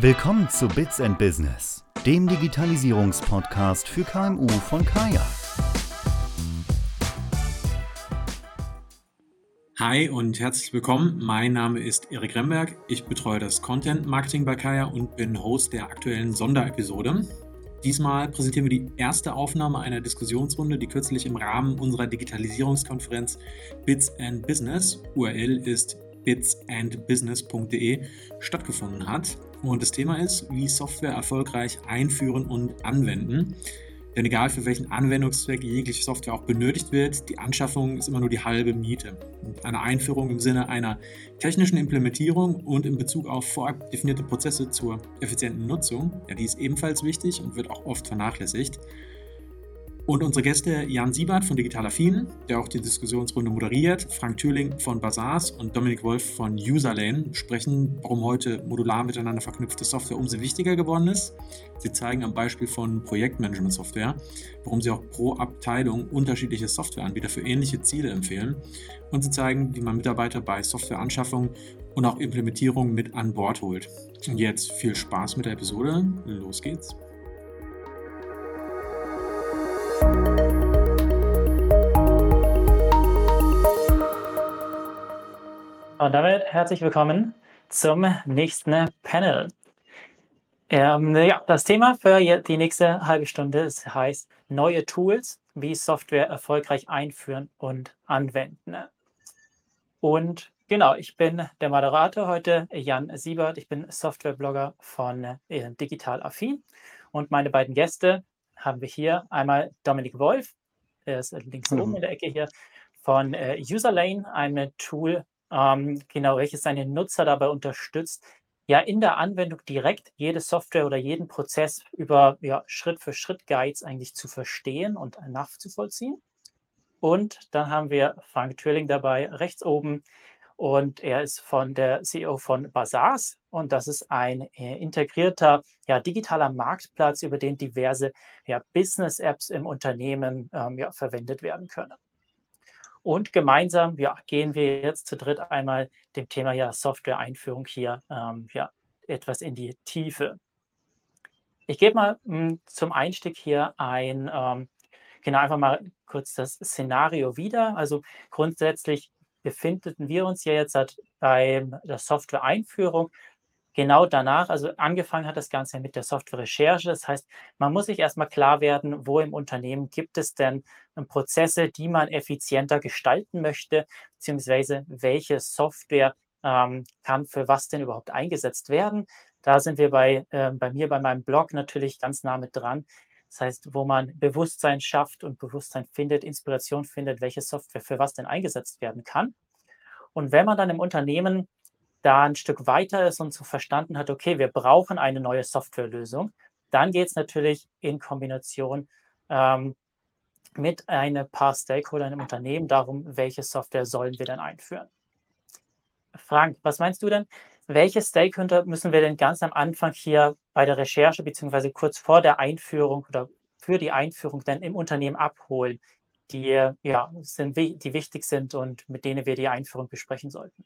Willkommen zu Bits and Business, dem Digitalisierungspodcast für KMU von Kaya. Hi und herzlich willkommen. Mein Name ist Erik Remberg. Ich betreue das Content Marketing bei Kaya und bin Host der aktuellen Sonderepisode. Diesmal präsentieren wir die erste Aufnahme einer Diskussionsrunde, die kürzlich im Rahmen unserer Digitalisierungskonferenz Bits and Business, URL ist bitsandbusiness.de, stattgefunden hat. Und das Thema ist, wie Software erfolgreich einführen und anwenden. Denn egal für welchen Anwendungszweck jegliche Software auch benötigt wird, die Anschaffung ist immer nur die halbe Miete. Eine Einführung im Sinne einer technischen Implementierung und in Bezug auf vorab definierte Prozesse zur effizienten Nutzung, ja, die ist ebenfalls wichtig und wird auch oft vernachlässigt. Und unsere Gäste Jan Siebert von Digital Affin, der auch die Diskussionsrunde moderiert, Frank Thürling von Bazaars und Dominik Wolf von Userlane sprechen, warum heute modular miteinander verknüpfte Software umso wichtiger geworden ist. Sie zeigen am Beispiel von Projektmanagement-Software, warum sie auch pro Abteilung unterschiedliche Softwareanbieter für ähnliche Ziele empfehlen. Und sie zeigen, wie man Mitarbeiter bei Softwareanschaffung und auch Implementierung mit an Bord holt. Und jetzt viel Spaß mit der Episode. Los geht's. Und damit herzlich willkommen zum nächsten Panel. Ähm, ja, das Thema für die nächste halbe Stunde ist, heißt neue Tools, wie Software erfolgreich einführen und anwenden. Und genau, ich bin der Moderator heute, Jan Siebert. Ich bin Softwareblogger von äh, Digital Affin. Und meine beiden Gäste haben wir hier einmal Dominik Wolf, der ist links oben in der Ecke hier, von äh, Userlane, einem Tool, ähm, genau, welches seine Nutzer dabei unterstützt, ja in der Anwendung direkt jede Software oder jeden Prozess über ja, Schritt für Schritt Guides eigentlich zu verstehen und nachzuvollziehen. Und dann haben wir Frank Thürling dabei rechts oben und er ist von der CEO von Bazaars und das ist ein äh, integrierter ja, digitaler Marktplatz, über den diverse ja, Business-Apps im Unternehmen ähm, ja, verwendet werden können. Und gemeinsam ja, gehen wir jetzt zu dritt einmal dem Thema ja, Software-Einführung hier ähm, ja, etwas in die Tiefe. Ich gebe mal mh, hm, zum Einstieg hier ein, ähm, genau einfach mal kurz das Szenario wieder. Also grundsätzlich befinden wir uns ja jetzt bei der Software-Einführung genau danach, also angefangen hat das Ganze mit der Software-Recherche. Das heißt, man muss sich erstmal klar werden, wo im Unternehmen gibt es denn ähm, Prozesse, die man effizienter gestalten möchte, beziehungsweise welche Software ähm, kann für was denn überhaupt eingesetzt werden. Da sind wir bei, äh, bei mir, bei meinem Blog natürlich ganz nah mit dran. Das heißt, wo man Bewusstsein schafft und Bewusstsein findet, Inspiration findet, welche Software für was denn eingesetzt werden kann. Und wenn man dann im Unternehmen da ein Stück weiter ist und so verstanden hat, okay, wir brauchen eine neue Softwarelösung, dann geht es natürlich in Kombination ähm, mit ein paar Stakeholdern im Unternehmen darum, welche Software sollen wir denn einführen. Frank, was meinst du denn? Welche Stakeholder müssen wir denn ganz am Anfang hier bei der Recherche beziehungsweise kurz vor der Einführung oder für die Einführung dann im Unternehmen abholen, die ja sind, die wichtig sind und mit denen wir die Einführung besprechen sollten?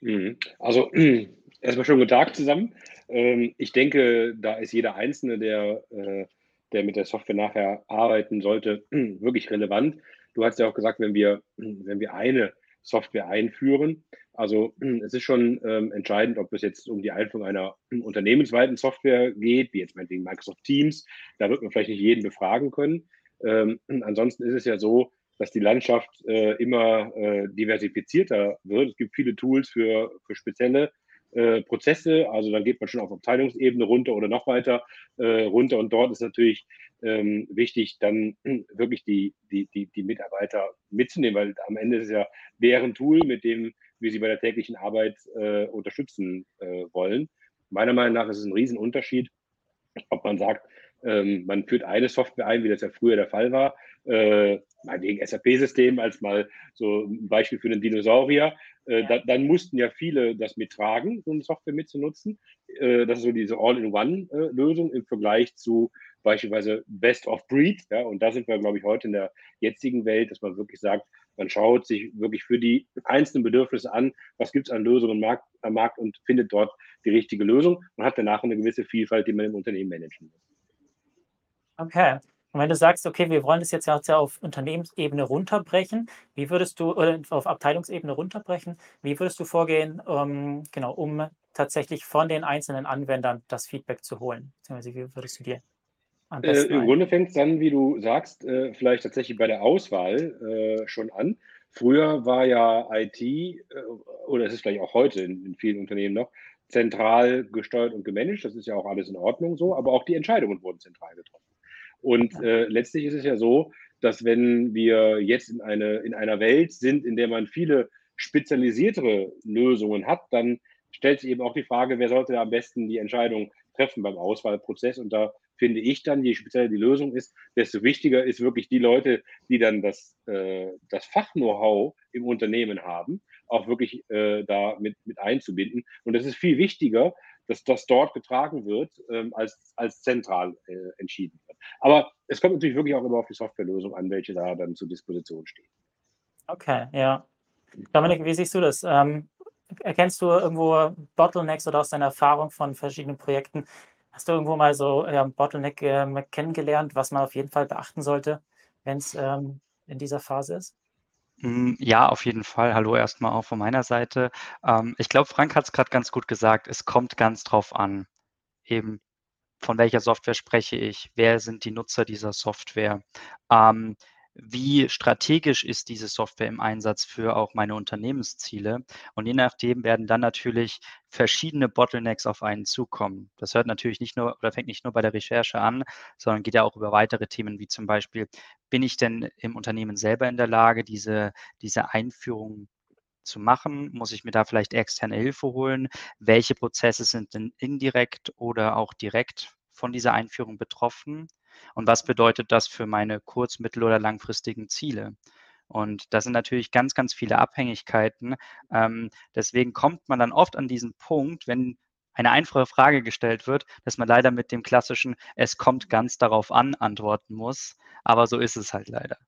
Mhm. Also erstmal schon guten Tag zusammen. Ähm, ich denke, da ist jeder Einzelne, der, äh, der mit der Software nachher arbeiten sollte, wirklich relevant. Du hast ja auch gesagt, wenn wir, wenn wir eine Software einführen, also es ist schon ähm, entscheidend, ob es jetzt um die Einführung einer unternehmensweiten Software geht, wie jetzt meinetwegen Microsoft Teams. Da wird man vielleicht nicht jeden befragen können. Ähm, ansonsten ist es ja so, dass die Landschaft äh, immer äh, diversifizierter wird. Es gibt viele Tools für, für spezielle äh, Prozesse. Also dann geht man schon auf Abteilungsebene runter oder noch weiter äh, runter. Und dort ist natürlich ähm, wichtig, dann wirklich die, die, die, die Mitarbeiter mitzunehmen, weil am Ende ist es ja deren Tool, mit dem wir sie bei der täglichen Arbeit äh, unterstützen äh, wollen. Meiner Meinung nach ist es ein Riesenunterschied, ob man sagt, ähm, man führt eine Software ein, wie das ja früher der Fall war, äh, meinetwegen SAP-System als mal so ein Beispiel für einen Dinosaurier. Äh, da, dann mussten ja viele das mittragen, so eine Software mitzunutzen. Äh, das ist so diese All-in-One-Lösung im Vergleich zu beispielsweise Best of Breed. Ja, und da sind wir, glaube ich, heute in der jetzigen Welt, dass man wirklich sagt, Man schaut sich wirklich für die einzelnen Bedürfnisse an, was gibt es an Lösungen am Markt, am Markt und findet dort die richtige Lösung und hat danach eine gewisse Vielfalt, die man im Unternehmen managen muss. Okay. Und wenn du sagst, okay, wir wollen das jetzt ja auf Unternehmensebene runterbrechen, wie würdest du, oder auf Abteilungsebene runterbrechen, wie würdest du vorgehen, um, genau, um tatsächlich von den einzelnen Anwendern das Feedback zu holen? Beziehungsweise wie würdest du dir am äh, besten äh, Im Grunde fängt es dann, wie du sagst, äh, vielleicht tatsächlich bei der Auswahl äh, schon an. Früher war ja IT, äh, oder es ist vielleicht auch heute in, in vielen Unternehmen noch, zentral gesteuert und gemanagt. Das ist ja auch alles in Ordnung so, aber auch die Entscheidungen wurden zentral getroffen. Und äh, letztlich ist es ja so, dass wenn wir jetzt in, eine, in einer Welt sind, in der man viele spezialisiertere Lösungen hat, dann stellt sich eben auch die Frage, wer sollte da am besten die Entscheidung treffen beim Auswahlprozess. Und da finde ich dann, je spezieller die Lösung ist, desto wichtiger ist wirklich die Leute, die dann das, äh, das Fach-Know-how im Unternehmen haben, auch wirklich äh, da mit, mit einzubinden. Und das ist viel wichtiger, dass das dort getragen wird, ähm, als, als zentral äh, entschieden wird. Aber es kommt natürlich wirklich auch immer auf die Softwarelösung an, welche da dann zur Disposition steht. Okay, ja. Dominik, wie siehst du das? Ähm, erkennst du irgendwo Bottlenecks oder aus deiner Erfahrung von verschiedenen Projekten? Hast du irgendwo mal so ja, Bottleneck äh, kennengelernt, was man auf jeden Fall beachten sollte, wenn es ähm, in dieser Phase ist? Hm, ja, auf jeden Fall. Hallo erstmal auch von meiner Seite. Ähm, ich glaube, Frank hat es gerade ganz gut gesagt. Es kommt ganz drauf an, eben von welcher Software spreche ich, wer sind die Nutzer dieser Software. Ähm, wie strategisch ist diese Software im Einsatz für auch meine Unternehmensziele. Und je nachdem werden dann natürlich verschiedene Bottlenecks auf einen zukommen. Das hört natürlich nicht nur oder fängt nicht nur bei der Recherche an, sondern geht ja auch über weitere Themen, wie zum Beispiel, bin ich denn im Unternehmen selber in der Lage, diese, diese Einführung zu machen? Muss ich mir da vielleicht externe Hilfe holen? Welche Prozesse sind denn indirekt oder auch direkt von dieser Einführung betroffen? Und was bedeutet das für meine kurz-, mittel- oder langfristigen Ziele? Und das sind natürlich ganz, ganz viele Abhängigkeiten. Ähm, deswegen kommt man dann oft an diesen Punkt, wenn eine einfache Frage gestellt wird, dass man leider mit dem klassischen Es kommt ganz darauf an antworten muss. Aber so ist es halt leider.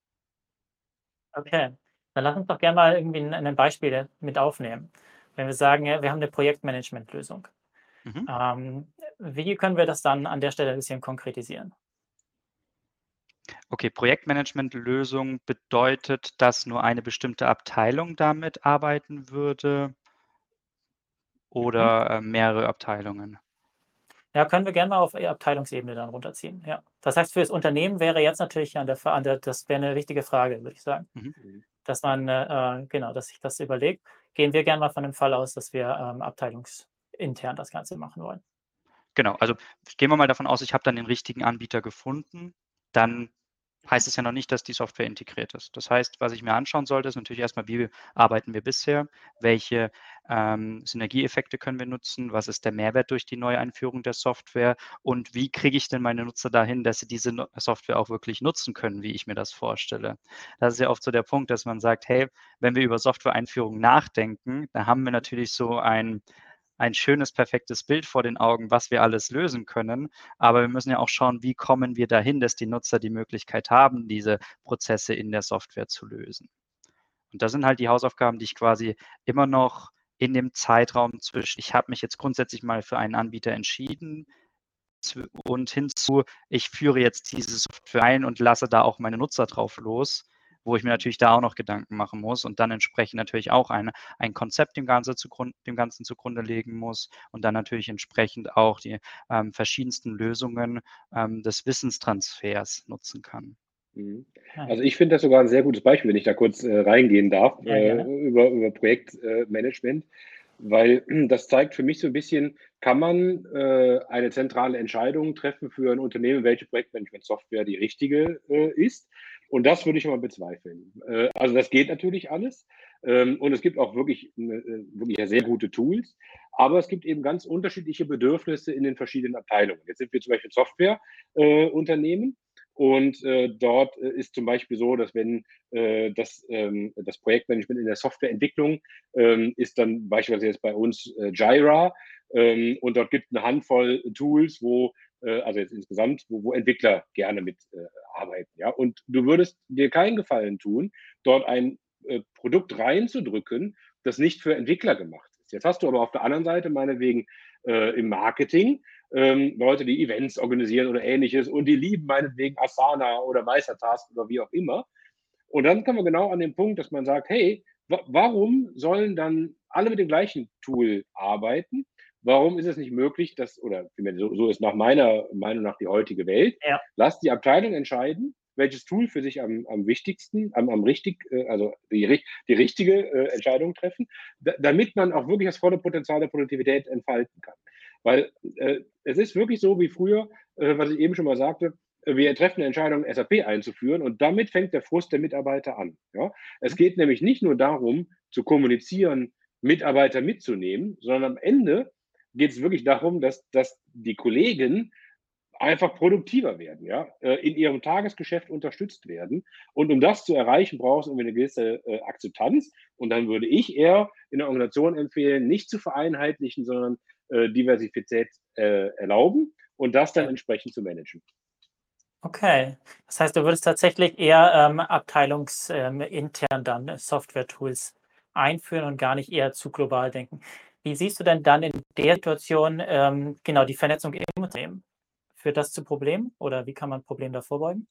Okay, dann lass uns doch gerne mal irgendwie ein, Beispiel mit aufnehmen. Wenn wir sagen, wir haben eine Projektmanagement-Lösung. Mhm. Ähm, wie können wir das dann an der Stelle ein bisschen konkretisieren? Okay, Projektmanagement-Lösung bedeutet, dass nur eine bestimmte Abteilung damit arbeiten würde mhm. oder, äh, mehrere Abteilungen? Ja, können wir gerne mal auf Abteilungsebene dann runterziehen, ja. Das heißt, für das Unternehmen wäre jetzt natürlich an der an der das wäre eine wichtige Frage, würde ich sagen. Mhm. Dass man, äh, genau, dass sich das überlegt. Gehen wir gerne mal von dem Fall aus, dass wir, ähm, abteilungsintern das Ganze machen wollen. Genau, also gehen wir mal davon aus, ich habe dann den richtigen Anbieter gefunden. Dann heißt es ja noch nicht, dass die Software integriert ist. Das heißt, was ich mir anschauen sollte, ist natürlich erstmal, wie arbeiten wir bisher, welche ähm, Synergieeffekte können wir nutzen, was ist der Mehrwert durch die Neueinführung der Software und wie kriege ich denn meine Nutzer dahin, dass sie diese Software auch wirklich nutzen können, wie ich mir das vorstelle. Das ist ja oft so der Punkt, dass man sagt, hey, wenn wir über Software-Einführung nachdenken, dann haben wir natürlich so ein ein schönes, perfektes Bild vor den Augen, was wir alles lösen können. Aber wir müssen ja auch schauen, wie kommen wir dahin, dass die Nutzer die Möglichkeit haben, diese Prozesse in der Software zu lösen. Und das sind halt die Hausaufgaben, die ich quasi immer noch in dem Zeitraum zwischen, ich habe mich jetzt grundsätzlich mal für einen Anbieter entschieden, und hinzu, ich führe jetzt diese Software ein und lasse da auch meine Nutzer drauf los, wo ich mir natürlich da auch noch Gedanken machen muss und dann entsprechend natürlich auch eine, ein Konzept dem, Ganze zugrund, dem Ganzen zugrunde legen muss und dann natürlich entsprechend auch die ähm, verschiedensten Lösungen ähm, des Wissenstransfers nutzen kann. Mhm. Also ich finde das sogar ein sehr gutes Beispiel, wenn ich da kurz äh, reingehen darf, ja, äh, über, über Projektmanagement, weil das zeigt für mich so ein bisschen, kann man äh, eine zentrale Entscheidung treffen für ein Unternehmen, welche Projektmanagement-Software die richtige äh, ist. Und das würde ich mal bezweifeln. Äh, also das geht natürlich alles. Ähm, und es gibt auch wirklich, äh, wirklich sehr gute Tools. Aber es gibt eben ganz unterschiedliche Bedürfnisse in den verschiedenen Abteilungen. Jetzt sind wir zum Beispiel Softwareunternehmen. Und äh, dort ist zum Beispiel so, dass wenn das, ähm, das Projektmanagement in der Softwareentwicklung ähm, ist dann beispielsweise jetzt bei uns Jira und dort gibt es eine Handvoll Tools, wo also jetzt insgesamt, wo, wo Entwickler gerne mit äh, arbeiten. Ja? Und du würdest dir keinen Gefallen tun, dort ein äh, Produkt reinzudrücken, das nicht für Entwickler gemacht ist. Jetzt hast du aber auf der anderen Seite meinetwegen äh, im Marketing ähm, Leute, die Events organisieren oder ähnliches und die lieben meinetwegen Asana oder Meistertask oder wie auch immer. Und dann kommen wir genau an den Punkt, dass man sagt, hey, warum sollen dann alle mit dem gleichen Tool arbeiten? Warum ist es nicht möglich, dass, oder so, so ist nach meiner Meinung nach die heutige Welt, ja. lasst die Abteilung entscheiden, welches Tool für sich am, am wichtigsten, am, am richtig, äh, also die, die richtige äh, Entscheidung treffen, damit man auch wirklich das volle Potenzial der Produktivität entfalten kann. Weil äh, es ist wirklich so wie früher, äh, was ich eben schon mal sagte, äh, wir treffen eine Entscheidung, SAP einzuführen und damit fängt der Frust der Mitarbeiter an. Ja? Es geht nämlich nicht nur darum, zu kommunizieren, Mitarbeiter mitzunehmen, sondern am Ende geht es wirklich darum, dass, dass die Kollegen einfach produktiver werden, ja, äh, in ihrem Tagesgeschäft unterstützt werden. Und um das zu erreichen, brauchst du eine gewisse äh, Akzeptanz. Und dann würde ich eher in der Organisation empfehlen, nicht zu vereinheitlichen, sondern äh, Diversität äh, erlauben und das dann entsprechend zu managen. Okay, das heißt, du würdest tatsächlich eher ähm, abteilungsintern ähm, dann Software-Tools einführen und gar nicht eher zu global denken. Wie siehst du denn dann in der Situation ähm, genau die Vernetzung im Unternehmen? Führt das zu Problemen oder wie kann man Problemen da vorbeugen?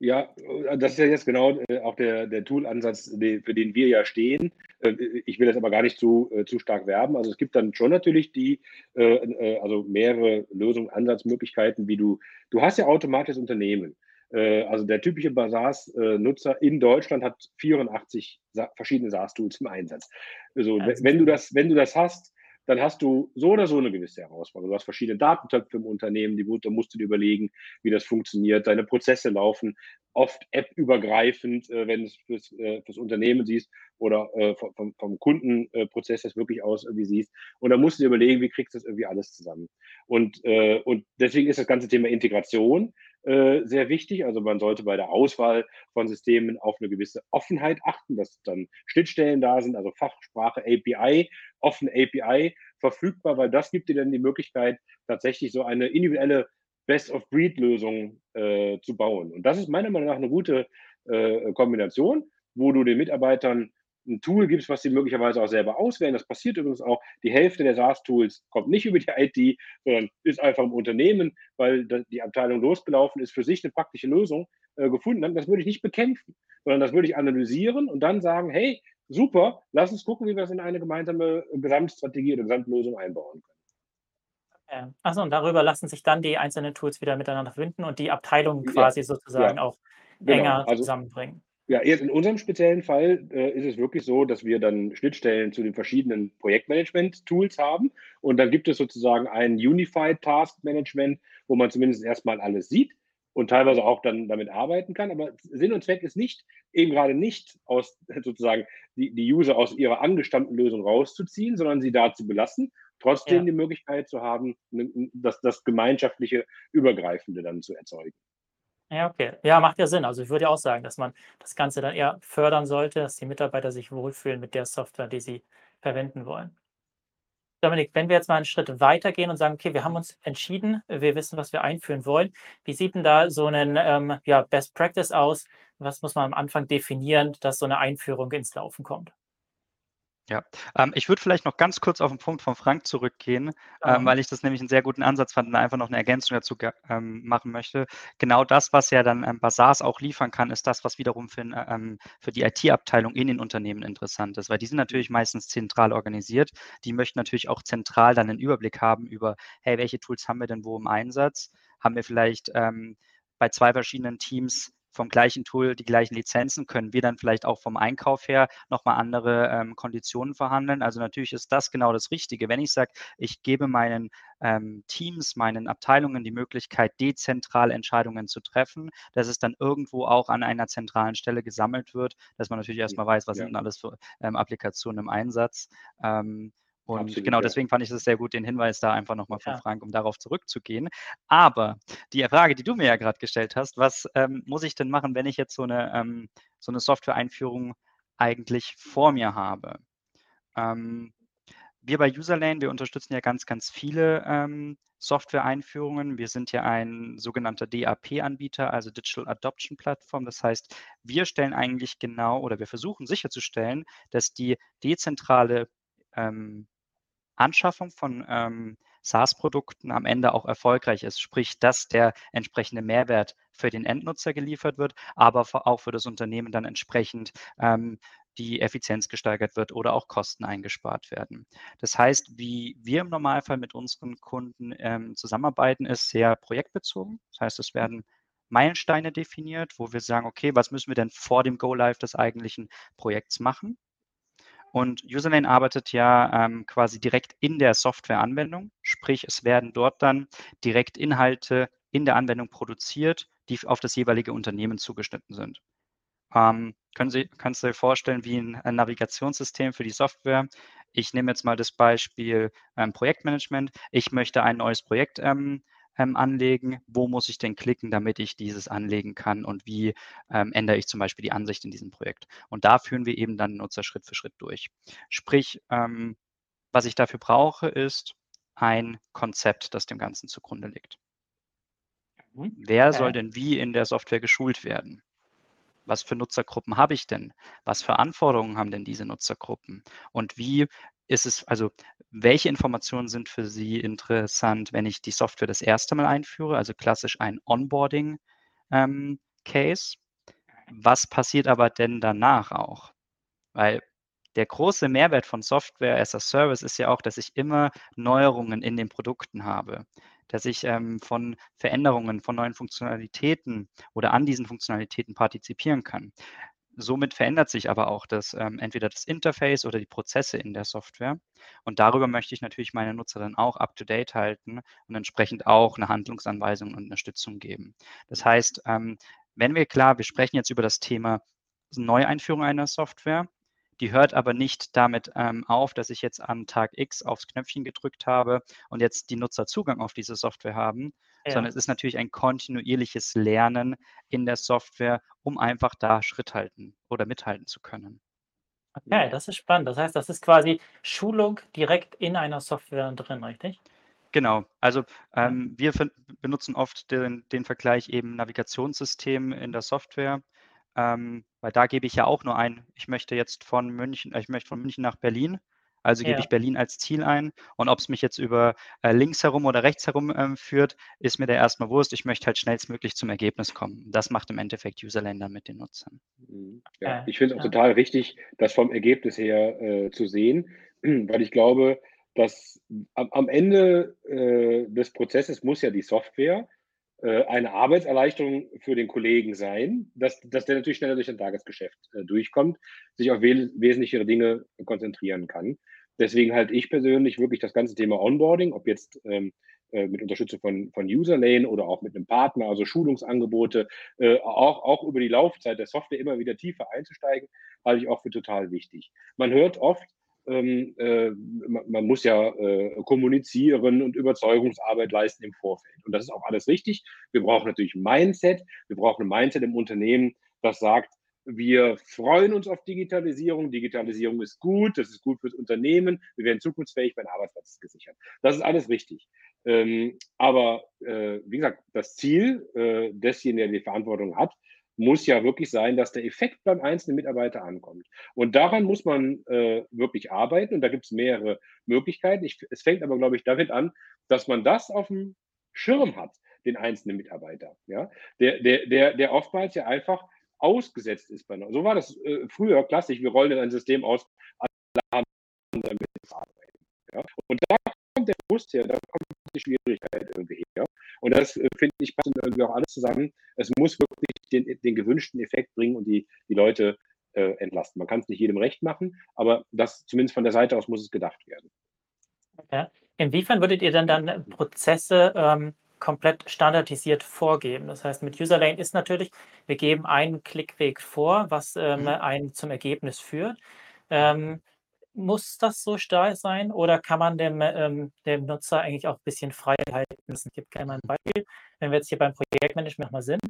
Ja, das ist ja jetzt genau äh, auch der, der Tool-Ansatz, für den wir ja stehen. Äh, ich will das aber gar nicht zu, äh, zu stark werben. Also es gibt dann schon natürlich die, also mehrere Lösungen, Ansatzmöglichkeiten, wie du, du hast ja automatisch Unternehmen. Also der typische Basars-Nutzer in Deutschland hat 84 verschiedene SaaS-Tools im Einsatz. Also wenn du das, wenn du das hast, dann hast du so oder so eine gewisse Herausforderung. Du hast verschiedene Datentöpfe im Unternehmen, die, da musst du dir überlegen, wie das funktioniert. Deine Prozesse laufen oft app-übergreifend, äh, wenn du es fürs, äh, fürs Unternehmen siehst oder äh, vom, vom Kundenprozess das wirklich aus irgendwie siehst. Und dann musst du dir überlegen, wie kriegst du das irgendwie alles zusammen. Und, äh, und deswegen ist das ganze Thema Integration äh, sehr wichtig. Also man sollte bei der Auswahl von Systemen auf eine gewisse Offenheit achten, dass dann Schnittstellen da sind, also Fachsprache, API, offene API verfügbar, weil das gibt dir dann die Möglichkeit, tatsächlich so eine individuelle Best-of-Breed-Lösung äh, zu bauen. Und das ist meiner Meinung nach eine gute äh, Kombination, wo du den Mitarbeitern ein Tool gibst, was sie möglicherweise auch selber auswählen. Das passiert übrigens auch. Die Hälfte der SaaS-Tools kommt nicht über die IT, sondern ist einfach im Unternehmen, weil die Abteilung losgelaufen ist, für sich eine praktische Lösung äh, gefunden hat. Das würde ich nicht bekämpfen, sondern das würde ich analysieren und dann sagen, hey, super, lass uns gucken, wie wir es in eine gemeinsame Gesamtstrategie oder Gesamtlösung einbauen können. Okay. Achso, und darüber lassen sich dann die einzelnen Tools wieder miteinander verbinden und die Abteilungen quasi ja. sozusagen ja. auch genau. enger also, zusammenbringen. Ja, jetzt in unserem speziellen Fall äh, ist es wirklich so, dass wir dann Schnittstellen zu den verschiedenen Projektmanagement-Tools haben. Und dann gibt es sozusagen ein Unified Task Management, wo man zumindest erstmal alles sieht und teilweise auch dann damit arbeiten kann. Aber Sinn und Zweck ist nicht, eben gerade nicht aus sozusagen die, die User aus ihrer angestammten Lösung rauszuziehen, sondern sie da zu belassen, trotzdem ja. die Möglichkeit zu haben, das, das gemeinschaftliche, übergreifende dann zu erzeugen. Ja, okay. Ja, macht ja Sinn. Also ich würde ja auch sagen, dass man das Ganze dann eher fördern sollte, dass die Mitarbeiter sich wohlfühlen mit der Software, die sie verwenden wollen. Dominik, wenn wir jetzt mal einen Schritt weitergehen und sagen, okay, wir haben uns entschieden, wir wissen, was wir einführen wollen. Wie sieht denn da so ein ähm, ja, Best Practice aus? Was muss man am Anfang definieren, dass so eine Einführung ins Laufen kommt? Ja, ähm, ich würde vielleicht noch ganz kurz auf den Punkt von Frank zurückgehen, ähm, weil ich das nämlich einen sehr guten Ansatz fand und einfach noch eine Ergänzung dazu ähm, machen möchte. Genau das, was ja dann ähm, Basars auch liefern kann, ist das, was wiederum für, ähm, für die IT-Abteilung in den Unternehmen interessant ist, weil die sind natürlich meistens zentral organisiert. Die möchten natürlich auch zentral dann einen Überblick haben über, hey, welche Tools haben wir denn wo im Einsatz? Haben wir vielleicht ähm, bei zwei verschiedenen Teams vom gleichen Tool die gleichen Lizenzen, können wir dann vielleicht auch vom Einkauf her nochmal andere ähm, Konditionen verhandeln. Also natürlich ist das genau das Richtige. Wenn ich sage, ich gebe meinen ähm, Teams, meinen Abteilungen die Möglichkeit, dezentral Entscheidungen zu treffen, dass es dann irgendwo auch an einer zentralen Stelle gesammelt wird, dass man natürlich erstmal weiß, was ja. sind alles für ähm, Applikationen im Einsatz. Ähm, und Absolut, genau deswegen fand ich es sehr gut, den Hinweis da einfach nochmal von ja. Frank, um darauf zurückzugehen. Aber die Frage, die du mir ja gerade gestellt hast, was ähm, muss ich denn machen, wenn ich jetzt so eine, ähm, so eine Software-Einführung eigentlich vor mir habe? Ähm, wir bei Userlane, wir unterstützen ja ganz, ganz viele ähm, Software-Einführungen. Wir sind ja ein sogenannter DAP-Anbieter, also Digital Adoption Platform. Das heißt, wir stellen eigentlich genau oder wir versuchen sicherzustellen, dass die dezentrale ähm, Anschaffung von ähm, SaaS-Produkten am Ende auch erfolgreich ist, sprich, dass der entsprechende Mehrwert für den Endnutzer geliefert wird, aber auch für das Unternehmen dann entsprechend ähm, die Effizienz gesteigert wird oder auch Kosten eingespart werden. Das heißt, wie wir im Normalfall mit unseren Kunden ähm, zusammenarbeiten, ist sehr projektbezogen. Das heißt, es werden Meilensteine definiert, wo wir sagen, okay, was müssen wir denn vor dem Go-Live des eigentlichen Projekts machen? Und Userlane arbeitet ja ähm, quasi direkt in der Softwareanwendung, sprich es werden dort dann direkt Inhalte in der Anwendung produziert, die auf das jeweilige Unternehmen zugeschnitten sind. Ähm, können Sie, kannst du dir vorstellen, wie ein, ein, Navigationssystem für die Software? Ich nehme jetzt mal das Beispiel ähm, Projektmanagement. Ich möchte ein neues Projekt ähm, ähm, anlegen. Wo muss ich denn klicken, damit ich dieses anlegen kann? Und wie ähm, ändere ich zum Beispiel die Ansicht in diesem Projekt? Und da führen wir eben dann Nutzer Schritt für Schritt durch. Sprich, ähm, was ich dafür brauche, ist ein Konzept, das dem Ganzen zugrunde liegt. Wer soll denn wie in der Software geschult werden? was für Nutzergruppen habe ich denn? Was für Anforderungen haben denn diese Nutzergruppen? Und wie ist es, also welche Informationen sind für Sie interessant, wenn ich die Software das erste Mal einführe, also klassisch ein Onboarding-Case? Ähm, was passiert aber denn danach auch? Weil der große Mehrwert von Software as a Service ist ja auch, dass ich immer Neuerungen in den Produkten habe dass ich ähm, von Veränderungen, von neuen Funktionalitäten oder an diesen Funktionalitäten partizipieren kann. Somit verändert sich aber auch das, ähm, entweder das Interface oder die Prozesse in der Software. Und darüber möchte ich natürlich meine Nutzer dann auch up-to-date halten und entsprechend auch eine Handlungsanweisung und Unterstützung geben. Das heißt, ähm, wenn wir klar, wir sprechen jetzt über das Thema Neueinführung einer Software, die hört aber nicht damit ähm, auf, dass ich jetzt am Tag X aufs Knöpfchen gedrückt habe und jetzt die Nutzer Zugang auf diese Software haben, ja. sondern es ist natürlich ein kontinuierliches Lernen in der Software, um einfach da Schritt halten oder mithalten zu können. Okay, das ist spannend. Das heißt, das ist quasi Schulung direkt in einer Software drin, richtig? Genau, also ähm, wir benutzen oft den, den Vergleich eben Navigationssystem in der Software ähm, weil da gebe ich ja auch nur ein, ich möchte jetzt von München, äh, ich möchte von München nach Berlin. Also gebe ja. ich Berlin als Ziel ein. Und ob es mich jetzt über äh, links herum oder rechts herum ähm, führt, ist mir da erstmal Wurst. Ich möchte halt schnellstmöglich zum Ergebnis kommen. Das macht im Endeffekt Userländer mit den Nutzern. Mhm. Ja, ich finde es auch ja. total richtig, das vom Ergebnis her äh, zu sehen, weil ich glaube, dass am, am Ende äh, des Prozesses muss ja die Software äh, eine Arbeitserleichterung für den Kollegen sein, dass, dass der natürlich schneller durch sein Tagesgeschäft äh, durchkommt, sich auf we wesentlichere Dinge konzentrieren kann. Deswegen halte ich persönlich wirklich das ganze Thema Onboarding, ob jetzt ähm, äh, mit Unterstützung von, von Userlane oder auch mit einem Partner, also Schulungsangebote, äh, auch, auch über die Laufzeit der Software immer wieder tiefer einzusteigen, halte ich auch für total wichtig. Man hört oft, ähm, äh, man, man, muss ja äh, kommunizieren und Überzeugungsarbeit leisten im Vorfeld. Und das ist auch alles richtig. Wir brauchen natürlich ein Mindset. Wir brauchen ein Mindset im Unternehmen, das sagt, wir freuen uns auf Digitalisierung. Digitalisierung ist gut, das ist gut fürs Unternehmen. Wir werden zukunftsfähig, mein Arbeitsplatz ist gesichert. Das ist alles richtig. Ähm, aber äh, wie gesagt, das Ziel äh, desjenigen, der die Verantwortung hat, muss ja wirklich sein, dass der Effekt beim einzelnen Mitarbeiter ankommt. Und daran muss man äh, wirklich arbeiten. Und da gibt es mehrere Möglichkeiten. Ich, es fängt aber, glaube ich, damit an, dass man das auf dem Schirm hat, den einzelnen Mitarbeiter. Ja? Der, der, der, der oftmals ja einfach ausgesetzt ist. Bei, so war das äh, früher klassisch. Wir rollen in ein System aus, alle haben damit arbeiten. Ja? Und da kommt der Frust her, da kommt die Schwierigkeit irgendwie her. Und das äh, finde ich passt irgendwie auch alles zusammen. Es muss wirklich den, den gewünschten Effekt bringen und die, die Leute äh, entlasten. Man kann es nicht jedem recht machen, aber das zumindest von der Seite aus muss es gedacht werden. Ja. Inwiefern würdet ihr denn dann Prozesse ähm, komplett standardisiert vorgeben? Das heißt, mit Userlane ist natürlich, wir geben einen Klickweg vor, was ähm, mhm. einen zum Ergebnis führt. Ähm, muss das so stark sein oder kann man dem, ähm, dem Nutzer eigentlich auch ein bisschen Freiheit lassen? Ich gebe gerne mal ein Beispiel. Wenn wir jetzt hier beim Projektmanagement mal sind,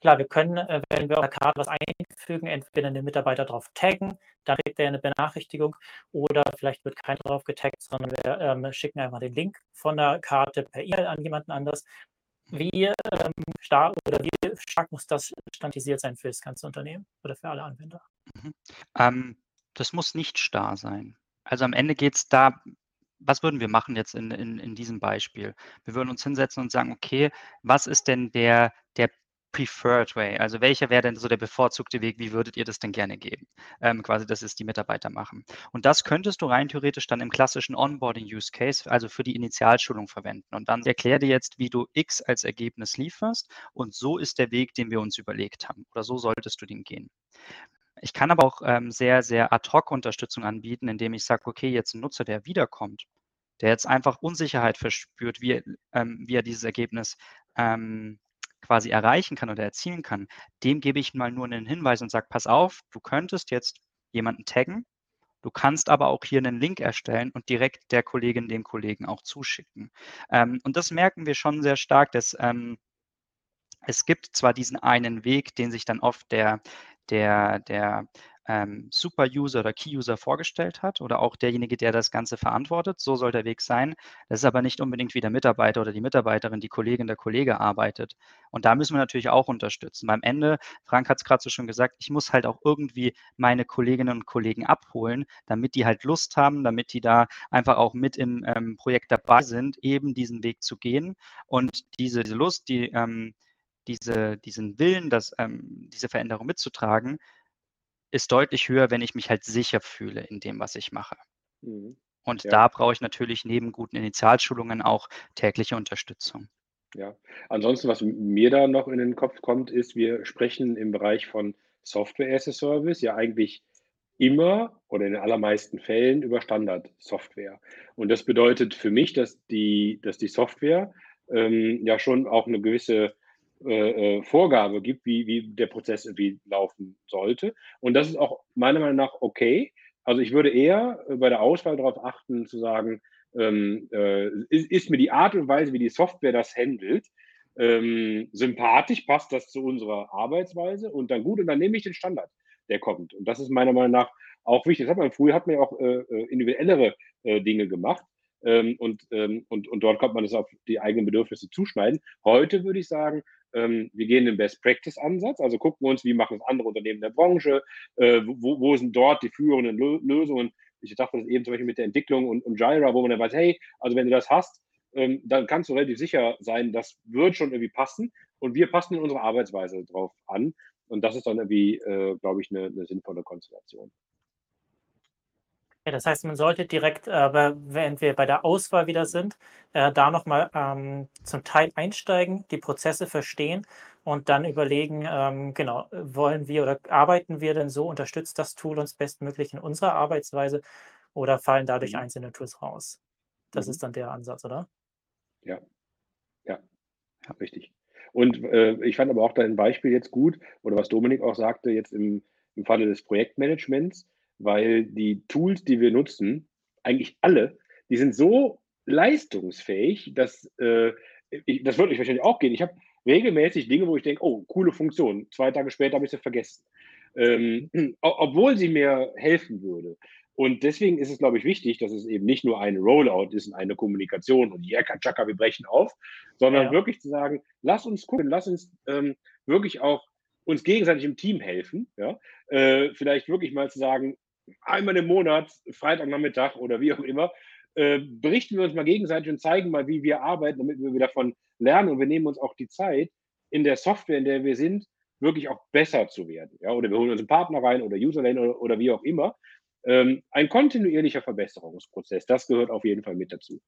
klar, wir können, äh, wenn wir auf der Karte was einfügen, entweder den Mitarbeiter drauf taggen, dann kriegt er eine Benachrichtigung oder vielleicht wird keiner drauf getaggt, sondern wir ähm, schicken einfach den Link von der Karte per E-Mail an jemanden anders. Wie ähm, stark oder wie stark muss das standardisiert sein für das ganze Unternehmen oder für alle Anwender? Mhm. Ähm, das muss nicht starr sein. Also am Ende geht es da, was würden wir machen jetzt in, in, in diesem Beispiel? Wir würden uns hinsetzen und sagen, okay, was ist denn der, der preferred way? Also welcher wäre denn so der bevorzugte Weg? Wie würdet ihr das denn gerne geben? Ähm, quasi, dass es die Mitarbeiter machen. Und das könntest du rein theoretisch dann im klassischen Onboarding-Use-Case, also für die Initialschulung verwenden. Und dann erklär dir jetzt, wie du X als Ergebnis lieferst. Und so ist der Weg, den wir uns überlegt haben. Oder so solltest du den gehen. Ich kann aber auch ähm, sehr, sehr ad hoc Unterstützung anbieten, indem ich sage, okay, jetzt ein Nutzer, der wiederkommt, der jetzt einfach Unsicherheit verspürt, wie, ähm, wie er dieses Ergebnis ähm, quasi erreichen kann oder erzielen kann, dem gebe ich mal nur einen Hinweis und sage, pass auf, du könntest jetzt jemanden taggen, du kannst aber auch hier einen Link erstellen und direkt der Kollegin, dem Kollegen auch zuschicken. Ähm, und das merken wir schon sehr stark, dass ähm, es gibt zwar diesen einen Weg, den sich dann oft der, der, der ähm, Super-User oder Key-User vorgestellt hat oder auch derjenige, der das Ganze verantwortet. So soll der Weg sein. Das ist aber nicht unbedingt wie der Mitarbeiter oder die Mitarbeiterin, die Kollegin, der Kollege arbeitet. Und da müssen wir natürlich auch unterstützen. Beim Ende, Frank hat es gerade so schon gesagt, ich muss halt auch irgendwie meine Kolleginnen und Kollegen abholen, damit die halt Lust haben, damit die da einfach auch mit im ähm, Projekt dabei sind, eben diesen Weg zu gehen. Und diese, diese Lust, die ähm, diese, diesen Willen, das, ähm, diese Veränderung mitzutragen, ist deutlich höher, wenn ich mich halt sicher fühle in dem, was ich mache. Mhm. Und ja. da brauche ich natürlich neben guten Initialschulungen auch tägliche Unterstützung. Ja, ansonsten, was mir da noch in den Kopf kommt, ist, wir sprechen im Bereich von Software as a Service ja eigentlich immer oder in den allermeisten Fällen über Standardsoftware. Und das bedeutet für mich, dass die, dass die Software ähm, ja schon auch eine gewisse äh, äh, Vorgabe gibt, wie, wie der Prozess irgendwie laufen sollte. Und das ist auch meiner Meinung nach okay. Also ich würde eher bei der Auswahl darauf achten, zu sagen, ähm, äh, ist, ist, mir die Art und Weise, wie die Software das handelt, ähm, sympathisch, passt das zu unserer Arbeitsweise und dann gut, und dann nehme ich den Standard, der kommt. Und das ist meiner Meinung nach auch wichtig. Das hat man früher hat man ja auch äh, äh individuellere äh, Dinge gemacht. Ähm, und, ähm, und, und dort konnte man das auf die eigenen Bedürfnisse zuschneiden. Heute würde ich sagen, ähm, wir gehen den Best-Practice-Ansatz, also gucken uns, wie machen es andere Unternehmen der Branche, äh, wo, wo, sind dort die führenden Lösungen. Ich dachte das eben zum Beispiel mit der Entwicklung und, und Jira, wo man dann weiß, hey, also wenn du das hast, ähm, dann kannst du relativ sicher sein, das wird schon irgendwie passen und wir passen in unsere Arbeitsweise drauf an. Und das ist dann irgendwie, äh, glaube ich, eine, eine sinnvolle Konstellation. Ja, das heißt, man sollte direkt, äh, wenn wir bei der Auswahl wieder sind, äh, da nochmal ähm, zum Teil einsteigen, die Prozesse verstehen und dann überlegen, ähm, genau, wollen wir oder arbeiten wir denn so, unterstützt das Tool uns bestmöglich in unserer Arbeitsweise oder fallen dadurch mhm. einzelne Tools raus? Das mhm. ist dann der Ansatz, oder? Ja, ja, ja richtig. Und äh, ich fand aber auch dein Beispiel jetzt gut, oder was Dominik auch sagte, jetzt im, im Falle des Projektmanagements, weil die Tools, die wir nutzen, eigentlich alle, die sind so leistungsfähig, dass äh, ich, das würde euch wahrscheinlich auch gehen. Ich habe regelmäßig Dinge, wo ich denke, oh, coole Funktion. Zwei Tage später habe ich sie vergessen. Ähm, obwohl sie mir helfen würde. Und deswegen ist es, glaube ich, wichtig, dass es eben nicht nur ein Rollout ist und eine Kommunikation und ja, Chaka, wir brechen auf, sondern ja. wirklich zu sagen, lass uns gucken, lass uns ähm, wirklich auch uns gegenseitig im Team helfen. Ja? Äh, vielleicht wirklich mal zu sagen, einmal im Monat, Freitagnachmittag oder wie auch immer, äh, berichten wir uns mal gegenseitig und zeigen mal, wie wir arbeiten, damit wir davon lernen. Und wir nehmen uns auch die Zeit, in der Software, in der wir sind, wirklich auch besser zu werden. Ja? Oder wir holen uns einen Partner rein oder Userlane oder, oder wie auch immer. Ähm, ein kontinuierlicher Verbesserungsprozess, das gehört auf jeden Fall mit dazu.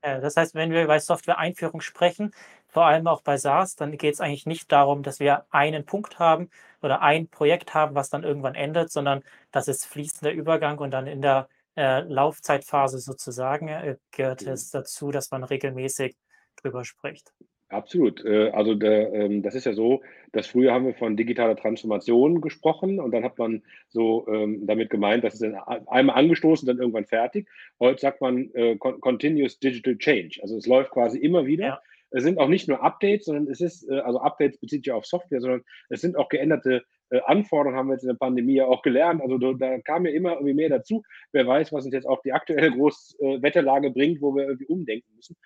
Das heißt, wenn wir über Software-Einführung sprechen, vor allem auch bei SaaS, dann geht es eigentlich nicht darum, dass wir einen Punkt haben oder ein Projekt haben, was dann irgendwann endet, sondern das ist fließender Übergang und dann in der äh, Laufzeitphase sozusagen äh, gehört mhm. es dazu, dass man regelmäßig drüber spricht. Absolut. Äh, also ähm, das ist ja so, dass früher haben wir von digitaler Transformation gesprochen und dann hat man so ähm, damit gemeint, dass es einmal angestoßen, dann irgendwann fertig. Heute sagt man äh, Continuous Digital Change. Also es läuft quasi immer wieder. Ja. Es sind auch nicht nur Updates, sondern es ist, äh, also Updates bezieht sich auf Software, sondern es sind auch geänderte äh, Anforderungen, haben wir jetzt in der Pandemie ja auch gelernt. Also da, da kam ja immer irgendwie mehr dazu. Wer weiß, was uns jetzt auch die aktuelle Großwetterlage bringt, wo wir irgendwie umdenken müssen.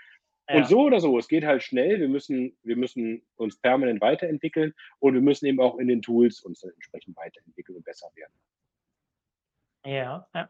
Ja. Und so oder so, es geht halt schnell. Wir müssen, wir müssen uns permanent weiterentwickeln und wir müssen eben auch in den Tools uns entsprechend weiterentwickeln und besser werden. Ja, ja.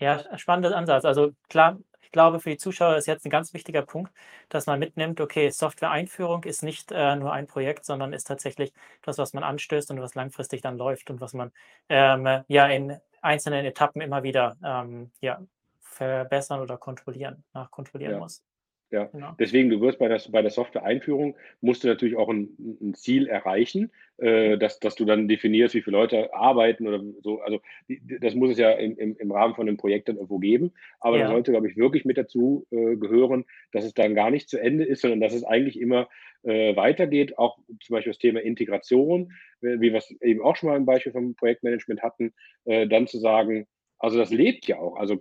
Ja, spannender Ansatz. Also klar, ich glaube, für die Zuschauer ist jetzt ein ganz wichtiger Punkt, dass man mitnimmt, okay, Software-Einführung ist nicht äh, nur ein Projekt, sondern ist tatsächlich das, was man anstößt und was langfristig dann läuft und was man ähm, ja in einzelnen Etappen immer wieder ähm, ja, verbessern oder kontrollieren, nachkontrollieren Ja. muss. Ja, Genau. deswegen, du wirst bei der, bei der Software-Einführung, musst du natürlich auch ein, ein Ziel erreichen, äh, dass, dass du dann definierst, wie viele Leute arbeiten oder so. Also die, das muss es ja im, im, Rahmen von einem Projekt dann irgendwo geben. Aber Ja. da sollte, glaube ich, wirklich mit dazu äh, gehören, dass es dann gar nicht zu Ende ist, sondern dass es eigentlich immer äh, weitergeht. Auch zum Beispiel das Thema Integration, äh, wie wir es eben auch schon mal im Beispiel vom Projektmanagement hatten, äh, dann zu sagen, also das lebt ja auch. Also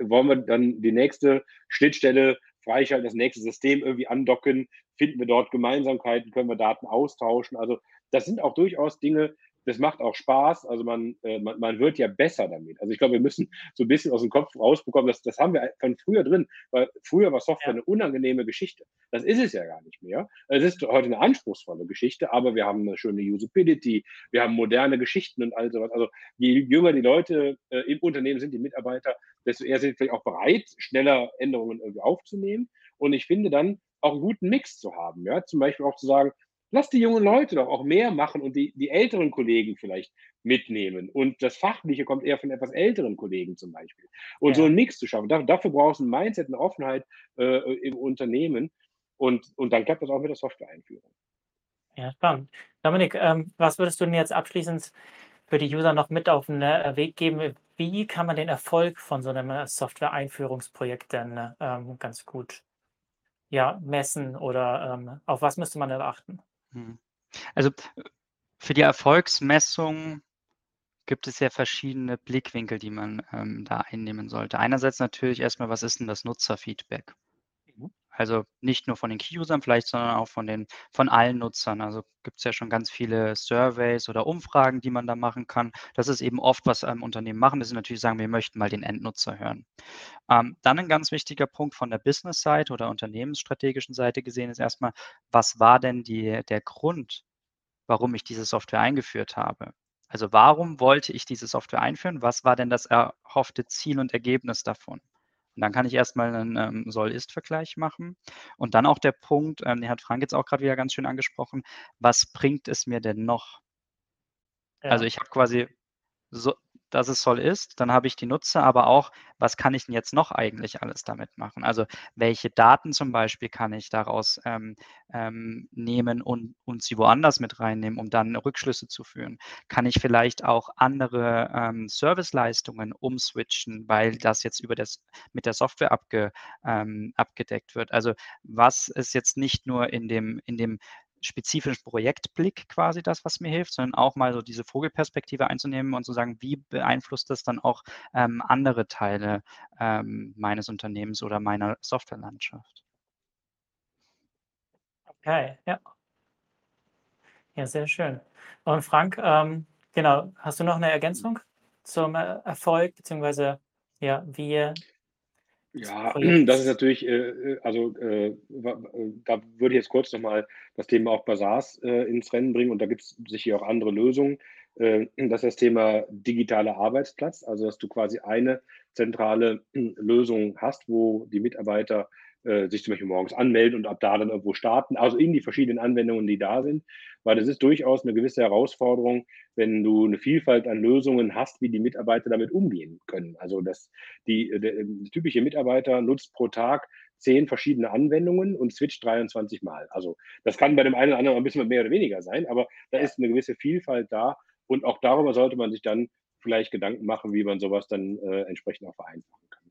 wollen wir dann die nächste Schnittstelle freischalten, das nächste System irgendwie andocken, finden wir dort Gemeinsamkeiten, können wir Daten austauschen. Also das sind auch durchaus Dinge, das macht auch Spaß. Also man, äh, man, man wird ja besser damit. Also ich glaube, wir müssen so ein bisschen aus dem Kopf rausbekommen, dass, das haben wir von früher drin, weil früher war Software Ja. eine unangenehme Geschichte. Das ist es ja gar nicht mehr. Es ist heute eine anspruchsvolle Geschichte, aber wir haben eine schöne Usability, wir haben moderne Geschichten und all sowas. Also je jünger die Leute äh, im Unternehmen sind, die Mitarbeiter, desto eher sind sie vielleicht auch bereit, schneller Änderungen irgendwie aufzunehmen. Und ich finde dann auch einen guten Mix zu haben. Ja? Zum Beispiel auch zu sagen, lass die jungen Leute doch auch mehr machen und die, die älteren Kollegen vielleicht mitnehmen. Und das Fachliche kommt eher von etwas älteren Kollegen zum Beispiel. Und so Ja. einen Mix zu schaffen. Da, dafür brauchst du ein Mindset, eine Offenheit äh, im Unternehmen. Und, und dann klappt das auch mit der Software-Einführung. Ja, spannend. Dominik, ähm, was würdest du denn jetzt abschließend für die User noch mit auf den äh, Weg geben? Wie kann man den Erfolg von so einem äh, Software-Einführungsprojekt denn äh, ähm, ganz gut ja, messen oder ähm, auf was müsste man denn achten? Mhm. Also äh, für die Erfolgsmessung gibt es ja verschiedene Blickwinkel, die man ähm, da einnehmen sollte. Einerseits natürlich erstmal, was ist denn das Nutzerfeedback? Also nicht nur von den Key-Usern vielleicht, sondern auch von den von allen Nutzern. Also gibt es ja schon ganz viele Surveys oder Umfragen, die man da machen kann. Das ist eben oft, was ähm, Unternehmen machen, dass sie natürlich sagen, wir möchten mal den Endnutzer hören. Ähm, dann ein ganz wichtiger Punkt von der Business-Seite oder unternehmensstrategischen Seite gesehen ist erstmal, was war denn die, der Grund, warum ich diese Software eingeführt habe? Also warum wollte ich diese Software einführen? Was war denn das erhoffte Ziel und Ergebnis davon? Und dann kann ich erstmal einen ähm, Soll-Ist-Vergleich machen. Und dann auch der Punkt, ähm, den hat Frank jetzt auch gerade wieder ganz schön angesprochen, was bringt es mir denn noch? Also Ja. ich habe quasi, so, dass es soll ist, dann habe ich die Nutzer, aber auch, was kann ich denn jetzt noch eigentlich alles damit machen? Also welche Daten zum Beispiel kann ich daraus ähm, ähm, nehmen und, und sie woanders mit reinnehmen, um dann Rückschlüsse zu führen? Kann ich vielleicht auch andere ähm, Serviceleistungen umswitchen, weil das jetzt über das mit der Software abge, ähm, abgedeckt wird? Also was ist jetzt nicht nur in dem, in dem spezifischen Projektblick quasi das, was mir hilft, sondern auch mal so diese Vogelperspektive einzunehmen und zu sagen, wie beeinflusst das dann auch ähm, andere Teile ähm, meines Unternehmens oder meiner Softwarelandschaft? Okay, ja. Ja, sehr schön. Und Frank, ähm, genau, hast du noch eine Ergänzung zum äh, Erfolg, beziehungsweise ja, wie Ja, das ist natürlich, äh, äh, also äh, äh, da würde ich jetzt kurz nochmal das Thema auch bei SaaS äh, ins Rennen bringen und da gibt es sicher auch andere Lösungen. Äh, das ist das Thema digitaler Arbeitsplatz, also dass du quasi eine zentrale Lösung hast, wo die Mitarbeiter äh, sich zum Beispiel morgens anmelden und ab da dann irgendwo starten, also in die verschiedenen Anwendungen, die da sind, weil das ist durchaus eine gewisse Herausforderung, wenn du eine Vielfalt an Lösungen hast, wie die Mitarbeiter damit umgehen können. Also das die, der, der typische Mitarbeiter nutzt pro Tag zehn verschiedene Anwendungen und switcht 23 Mal. Also das kann bei dem einen oder anderen ein bisschen mehr oder weniger sein, aber da ist eine gewisse Vielfalt da und auch darüber sollte man sich dann vielleicht Gedanken machen, wie man sowas dann äh, entsprechend auch vereinfachen kann.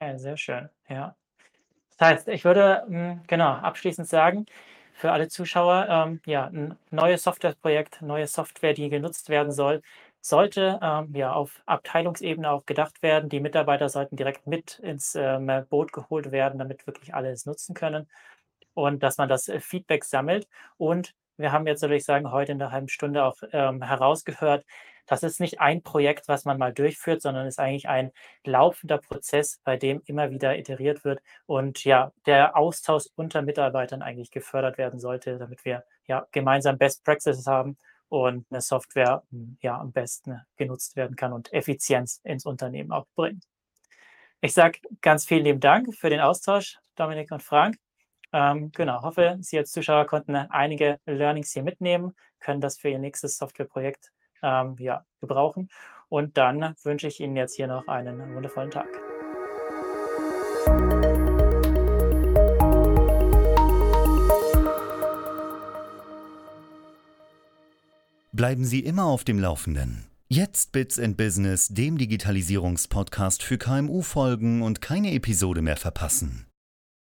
Ja, sehr schön, ja. Das heißt, ich würde hm, genau abschließend sagen, für alle Zuschauer, ähm, ja, ein neues Softwareprojekt, neue Software, die genutzt werden soll, sollte ähm, ja auf Abteilungsebene auch gedacht werden. Die Mitarbeiter sollten direkt mit ins ähm, Boot geholt werden, damit wirklich alle es nutzen können. und dass man das Feedback sammelt. Und wir haben jetzt, würde ich sagen, heute in der halben Stunde auch ähm, herausgehört, das ist nicht ein Projekt, was man mal durchführt, sondern ist eigentlich ein laufender Prozess, bei dem immer wieder iteriert wird und ja, der Austausch unter Mitarbeitern eigentlich gefördert werden sollte, damit wir ja gemeinsam Best Practices haben und eine Software hm, ja am besten genutzt werden kann und Effizienz ins Unternehmen auch bringt. Ich sage ganz vielen lieben Dank für den Austausch, Dominik und Frank. Ähm, genau, hoffe, Sie als Zuschauer konnten einige Learnings hier mitnehmen, können das für Ihr nächstes Softwareprojekt ähm, ja, gebrauchen. Und dann wünsche ich Ihnen jetzt hier noch einen wundervollen Tag. Bleiben Sie immer auf dem Laufenden. Jetzt Bits and Business, dem Digitalisierungspodcast für KMU folgen und keine Episode mehr verpassen.